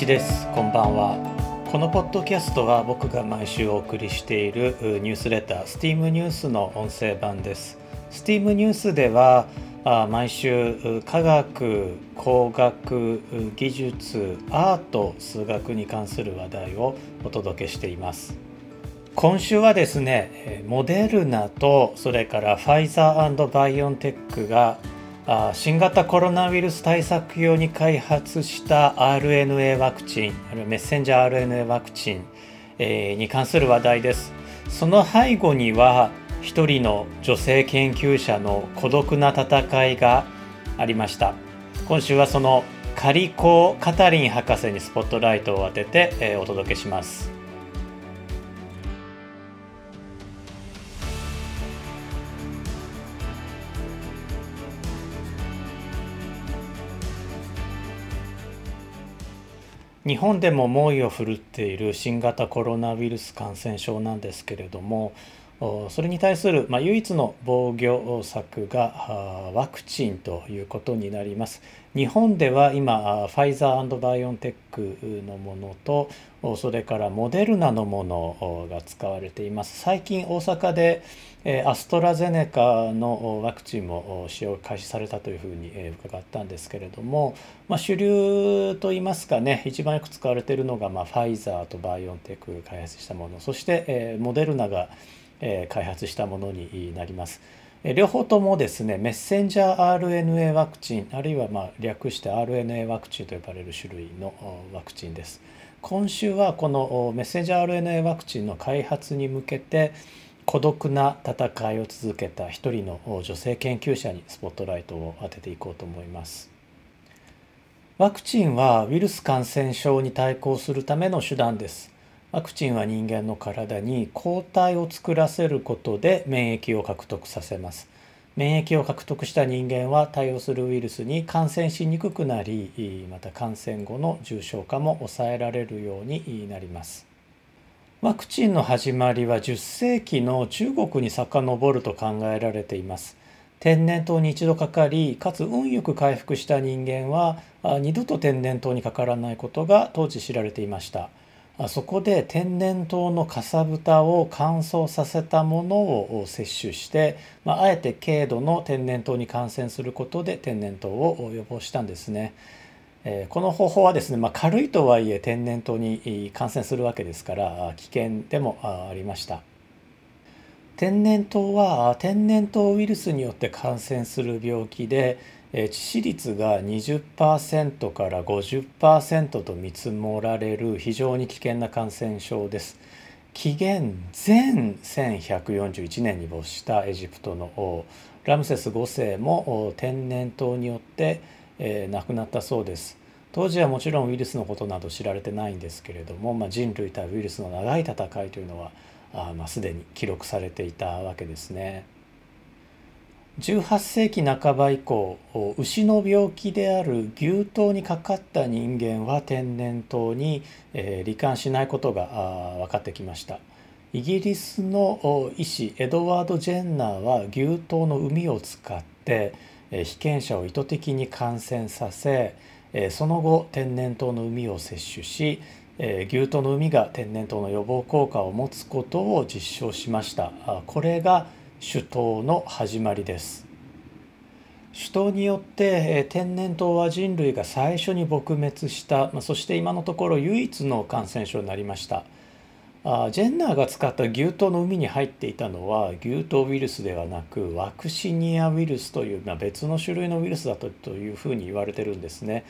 一ですこんばんは。このポッドキャストは僕が毎週お送りしているニュースレター STEAM ニュースの音声版です。STEAM ニュースでは毎週科学工学技術アート数学に関する話題をお届けしています。今週はですねモデルナとそれからファイザーバイオンテックが新型コロナウイルス対策用に開発した RNA ワクチンメッセンジャー RNA ワクチンに関する話題です。その背後には一人の女性研究者の孤独な戦いがありました。今週はそのカリコ・カタリン博士にスポットライトを当てて、えお届けします。日本でも猛威を振るっている新型コロナウイルス感染症なんですけれどもそれに対する、まあ、唯一の防御策がワクチンということになります。日本では今ファイザーバイオンテックのものとそれからモデルナのものが使われています。最近大阪でアストラゼネカのワクチンも使用開始されたというふうに伺ったんですけれども、まあ、主流といいますかね一番よく使われているのが、まあ、ファイザーとバイオンテックが開発したものそしてモデルナがえ開発したものになります。両方ともですねメッセンジャー RNA ワクチンあるいはま略して RNA ワクチンと呼ばれる種類のワクチンです。今週はこのメッセンジャー RNA ワクチンの開発に向けて孤独な戦いを続けた一人の女性研究者にスポットライトを当てていこうと思います。ワクチンはウイルス感染症に対抗するための手段です。ワクチンは人間の体に抗体を作らせることで免疫を獲得させます。免疫を獲得した人間は対応するウイルスに感染しにくくなりまた感染後の重症化も抑えられるようになります。ワクチンの始まりは10世紀の中国に遡ると考えられています。天然痘に一度かかりかつ運よく回復した人間は二度と天然痘にかからないことが当時知られていました。そこで天然痘のかさぶたを乾燥させたものを摂取して、まあ、あえて軽度の天然痘に感染することで天然痘を予防したんですね。えこの方法はですね、まあ、軽いとはいえ天然痘に感染するわけですから危険でもありました。天然痘は天然痘ウイルスによって感染する病気で致死率が20%から50%と見積もられる非常に危険な感染症です。紀元前1141年に没したエジプトの王ラムセス5世も天然痘によって亡くなったそうです。当時はもちろんウイルスのことなど知られてないんですけれども、まあ、人類対ウイルスの長い戦いというのはあ、まあ、すでに記録されていたわけですね。18世紀半ば以降牛の病気である牛痘にかかった人間は天然痘に、えー、罹患しないことが分かってきました。イギリスの医師エドワード・ジェンナーは牛痘の膿を使って、えー、被験者を意図的に感染させ、えー、その後天然痘の膿を摂取し、え、牛痘の膿が天然痘の予防効果を持つことを実証しました。これが首都の始まりです首都によって天然痘は人類が最初に撲滅したそして今のところ唯一の感染症になりましたジェンナーが使った牛痘の海に入っていたのは牛痘ウイルスではなくワクシニアウイルスという、ま、別の種類のウイルスだというふうに言われてるんですね。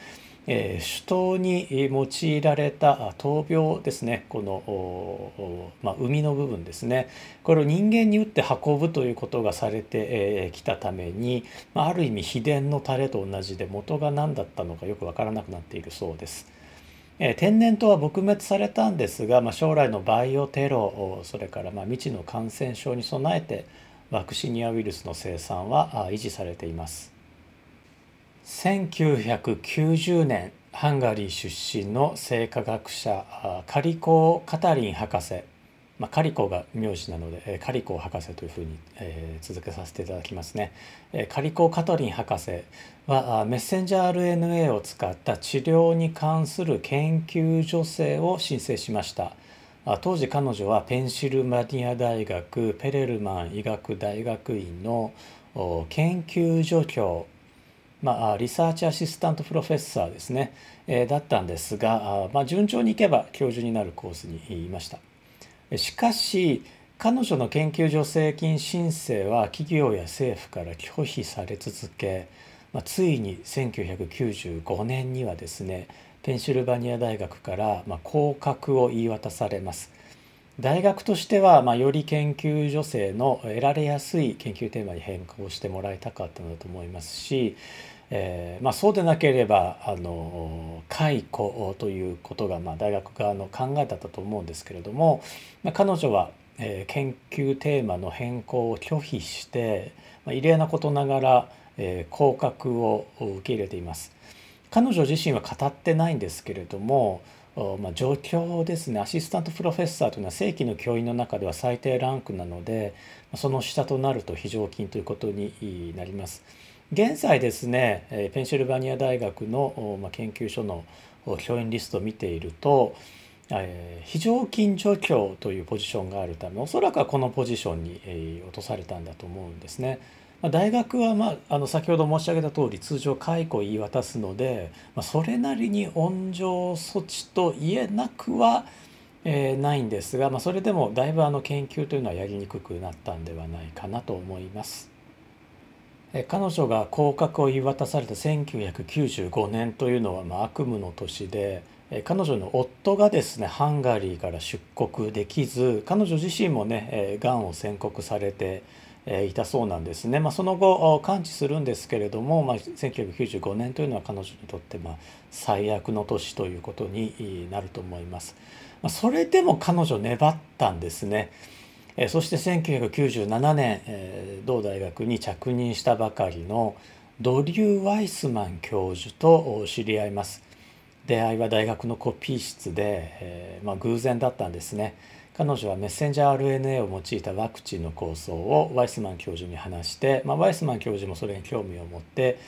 えー、首都に用いられた闘病ですねこの、まあ、海の部分ですねこれを人間に打って運ぶということがされてきたために、まあ、る意味秘伝のタレと同じで元が何だったのかよく分からなくなっているそうです。え、天然痘は撲滅されたんですが、まあ、将来のバイオテロそれからま未知の感染症に備えてワクシニアウイルスの生産は維持されています。1990年ハンガリー出身の生化学者カリコ・カタリン博士まあ、カリコが名字なので、カリコ博士というふうに、えー、続けさせていただきますね。カリコ・カトリン博士はメッセンジャー RNA を使った治療に関する研究助成を申請しました。当時彼女はペンシルマニア大学ペレルマン医学大学院の研究助教まあ、リサーチアシスタントプロフェッサーですね、えー、だったんですが、まあ、順調にいけば教授になるコースにいました。しかし彼女の研究助成金申請は企業や政府から拒否され続け、まあ、ついに1995年にはですねペンシルバニア大学からま降格を言い渡されます。大学としては、まあ、より研究助成の得られやすい研究テーマに変更してもらいたかったのだと思いますし、えーまあ、そうでなければあの解雇ということが、まあ、大学側の考えだったと思うんですけれども、まあ、彼女は、えー、研究テーマの変更を拒否して、まあ、異例なことながら、えー、降格を受け入れています。彼女自身は語ってないんですけれども、まあ、状況ですねアシスタントプロフェッサーというのは正規の教員の中では最低ランクなのでその下となると非常勤ということになります。現在ですねペンシルバニア大学の研究所の教員リストを見ていると非常勤助教というポジションがあるためおそらくはこのポジションに落とされたんだと思うんですね。大学は、まあ、あの先ほど申し上げた通り通常解雇を言い渡すので、まあ、それなりに温情措置と言えなくは、えー、ないんですが、まあ、それでもだいぶあの研究というのはやりにくくなったんではないかなと思います。彼女が降格を言い渡された1995年というのはまあ悪夢の年で彼女の夫がですねハンガリーから出国できず彼女自身もねがんを宣告されていたそうなんですね、まあ、その後完治するんですけれども、まあ、1995年というのは彼女にとってま最悪の年ということになると思います。それでも彼女粘ったんですね。えそして1997年、え同大学に着任したばかりのドリュー・ワイスマン教授と知り合います。出会いは大学のコピー室で、え、まあ、偶然だったんですね。彼女はメッセンジャー RNA を用いたワクチンの構想をワイスマン教授に話して、まあ、ワイスマン教授もそれに興味を持って、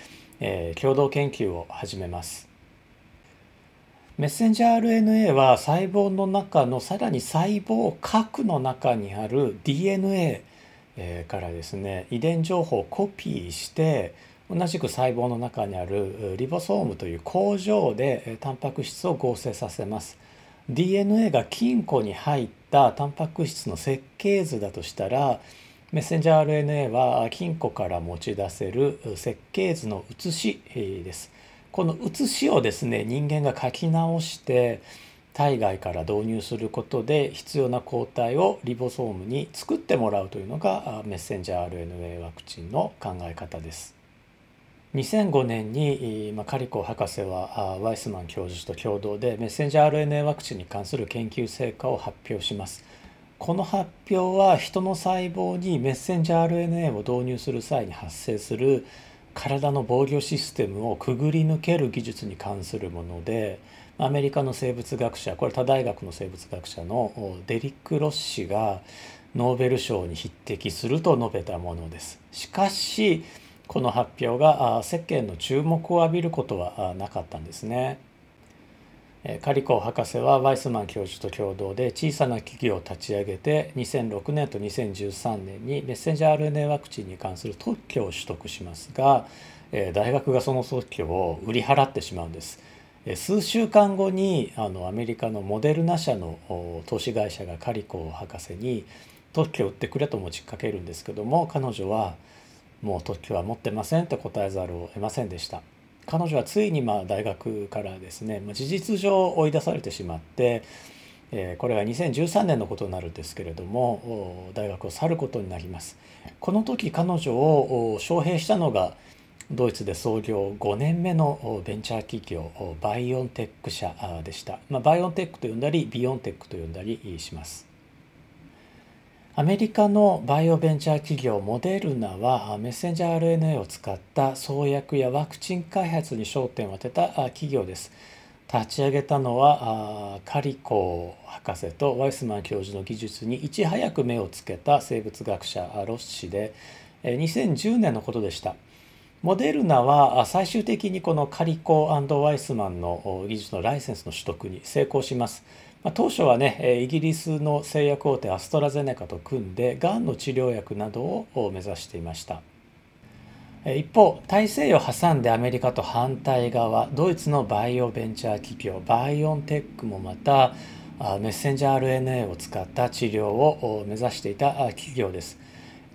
えー、共同研究を始めます。メッセンジャー RNA は細胞の中のさらに細胞核の中にある DNA からですね遺伝情報をコピーして同じく細胞の中にあるリボソームという工場でタンパク質を合成させます。DNA が金庫に入ったタンパク質の設計図だとしたらメッセンジャー RNA は金庫から持ち出せる設計図の写しです。この写しをですね人間が書き直して体外から導入することで必要な抗体をリボソームに作ってもらうというのがメッセンジャー RNA ワクチンの考え方です。2005年に、カリコ博士はワイスマン教授と共同でメッセンジャー RNA ワクチンに関する研究成果を発表します。この発表は人の細胞にメッセンジャー RNA を導入する際に発生する体の防御システムをくぐり抜ける技術に関するものでアメリカの生物学者これ他大学の生物学者のデリック・ロッシがノーベル賞に匹敵すると述べたものです。しかしこの発表が世間の注目を浴びることはなかったんですね。カリコ博士はワイスマン教授と共同で小さな企業を立ち上げて2006年と2013年にメッセンジャー RNA ワクチンに関する特許を取得しますが大学がその特許を売り払ってしまうんです。数週間後にあのアメリカのモデルナ社の投資会社がカリコ博士に特許を売ってくれと持ちかけるんですけども彼女はもう特許は持ってませんと答えざるを得ませんでした。彼女はついにまあ大学からですね事実上追い出されてしまって、えこれは2013年のことになるんですけれども大学を去ることになります。この時彼女を招聘したのがドイツで創業5年目のベンチャー企業バイオンテック社でした。まあ、バイオンテックと呼んだりビオンテックと呼んだりします。アメリカのバイオベンチャー企業モデルナはメッセンジャー RNA を使った創薬やワクチン開発に焦点を当てた企業です。立ち上げたのはカリコ博士とワイスマン教授の技術にいち早く目をつけた生物学者ロッシで2010年のことでした。モデルナは最終的にこのカリコワイスマンの技術のライセンスの取得に成功します。まあ、当初はねイギリスの製薬大手アストラゼネカと組んでがんの治療薬などを目指していました。一方大西洋挟んでアメリカと反対側ドイツのバイオベンチャー企業バイオンテックもまたメッセンジャー RNA を使った治療を目指していた企業です。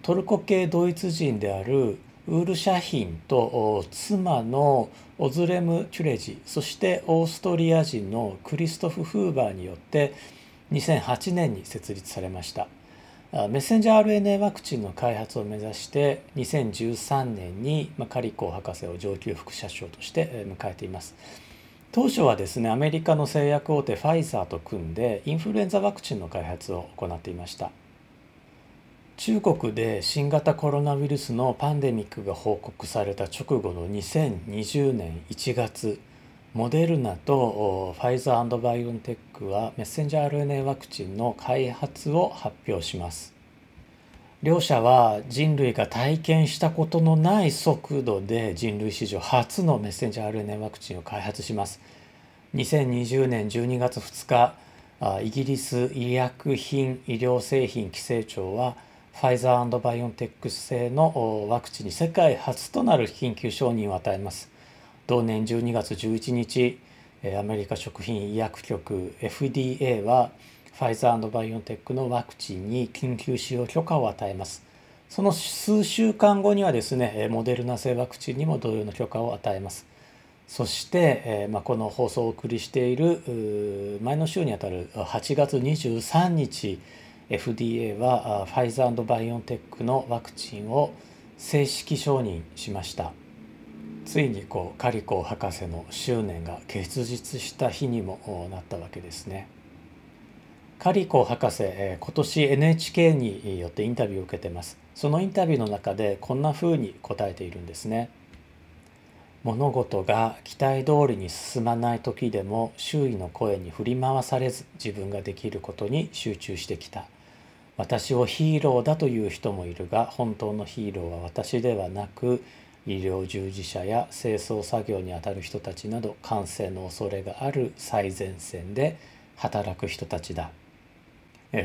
トルコ系ドイツ人であるウールシャヒンと妻のオズレム・チュレジそしてオーストリア人のクリストフ・フーバーによって2008年に設立されました。メッセンジャー RNA ワクチンの開発を目指して2013年にカリコ博士を上級副社長として迎えています。当初はですねアメリカの製薬大手ファイザーと組んでインフルエンザワクチンの開発を行っていました。中国で新型コロナウイルスのパンデミックが報告された直後の2020年1月モデルナとファイザーバイオンテックはメッセンジャー RNA ワクチンの開発を発表します。両社は人類が体験したことのない速度で人類史上初のメッセンジャー RNA ワクチンを開発します。2020年12月2日イギリス医薬品医療製品規制庁はファイザーバイオンテックス製のワクチンに世界初となる緊急承認を与えます。同年12月11日、アメリカ食品医薬局 FDA はファイザーバイオンテックのワクチンに緊急使用許可を与えます。その数週間後にはですね、モデルナ製ワクチンにも同様の許可を与えます。そして、えま、この放送をお送りしている前の週にあたる8月23日 FDA はファイザーバイオンテックのワクチンを正式承認しました。ついにこうカリコ博士の執念が結実した日にもなったわけですね。カリコ博士今年 NHK によってインタビューを受けてます。そのインタビューの中でこんな風に答えているんですね。物事が期待通りに進まない時でも周囲の声に振り回されず自分ができることに集中してきた。私をヒーローだという人もいるが本当のヒーローは私ではなく医療従事者や清掃作業にあたる人たちなど感染の恐れがある最前線で働く人たちだ。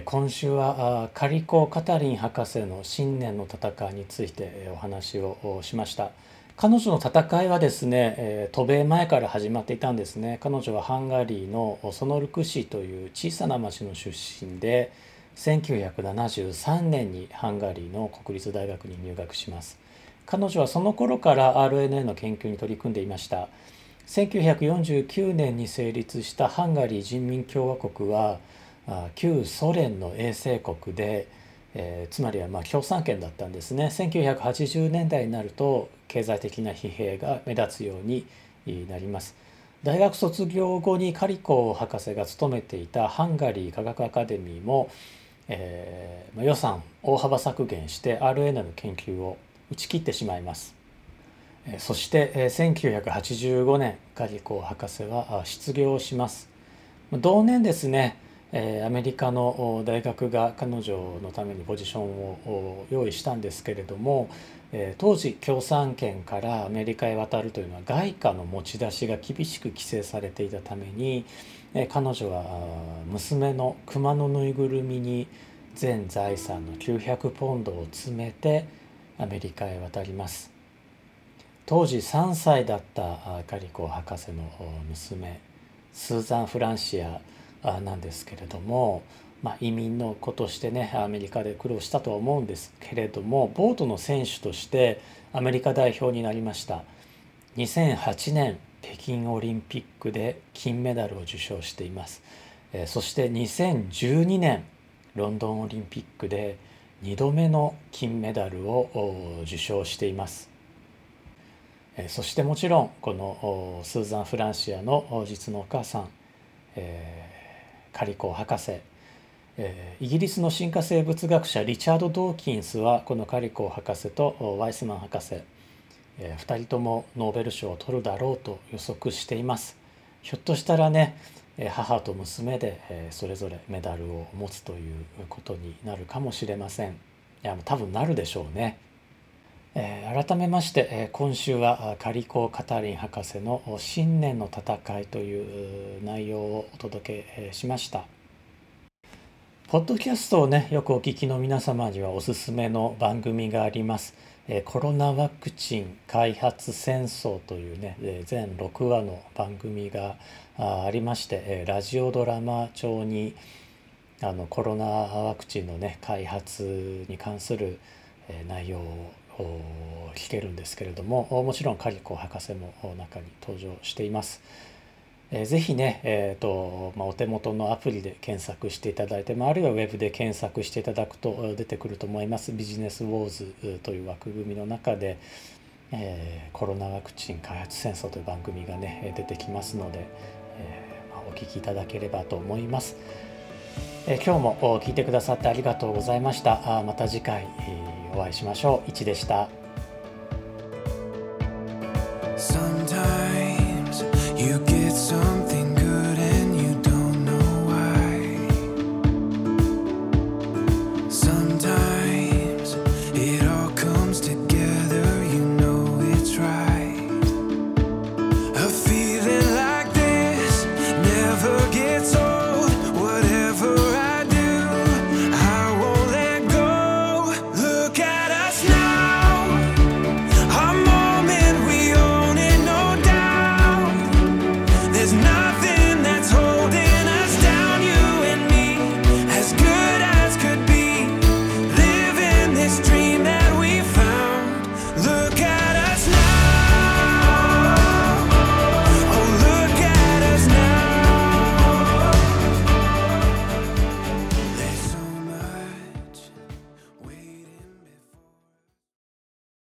今週はカリコ・カタリン博士の新年の戦いについてお話をしました。彼女の戦いはですね渡米前から始まっていたんですね。彼女はハンガリーのソノルク市という小さな町の出身で1973年にハンガリーの国立大学に入学します。彼女はその頃から RNA の研究に取り組んでいました。1949年に成立したハンガリー人民共和国は旧ソ連の衛星国で、えー、つまりはま共産圏だったんですね。1980年代になると経済的な疲弊が目立つようになります。大学卒業後にカリコ博士が勤めていたハンガリー科学アカデミーもえー、予算大幅削減して RNA の研究を打ち切ってしまいます。そして1985年ガリコ博士は失業します。同年ですねアメリカの大学が彼女のためにポジションを用意したんですけれどもえ当時共産圏からアメリカへ渡るというのは外貨の持ち出しが厳しく規制されていたためにえ彼女は娘の熊のぬいぐるみに全財産の900ポンドを詰めてアメリカへ渡ります。当時3歳だったカリコ博士の娘スーザン・フランシアなんですけれども、まあ、移民の子としてねアメリカで苦労したとは思うんですけれどもボートの選手としてアメリカ代表になりました。2008年北京オリンピックで金メダルを受賞しています。そして2012年ロンドンオリンピックで2度目の金メダルを受賞しています。そしてもちろんこのスーザン・フランシアの実のお母さん、えー、カリコ博士イギリスの進化生物学者リチャード・ドーキンスはこのカリコ博士とワイスマン博士2人ともノーベル賞を取るだろうと予測しています。ひょっとしたらね母と娘でそれぞれメダルを持つということになるかもしれません。いや多分なるでしょうね。改めまして今週はカリコ・カタリン博士の「新年の戦い」という内容をお届けしました。ポッドキャストをねよくお聞きの皆様にはおすすめの番組がありますコロナワクチン開発戦争というね全6話の番組がありましてラジオドラマ調にあのコロナワクチンのね開発に関する内容を聞けるんですけれどももちろんカリコ博士も中に登場しています。えー、ぜひね、えーとまあ、お手元のアプリで検索していただいて、まあ、あるいはウェブで検索していただくと出てくると思います。ビジネスウォーズという枠組みの中で、えー、コロナワクチン開発戦争という番組がね出てきますので、えーまあ、お聞きいただければと思います、えー、今日も聞いてくださってありがとうございました。あまた次回お会いしましょう。いちでした。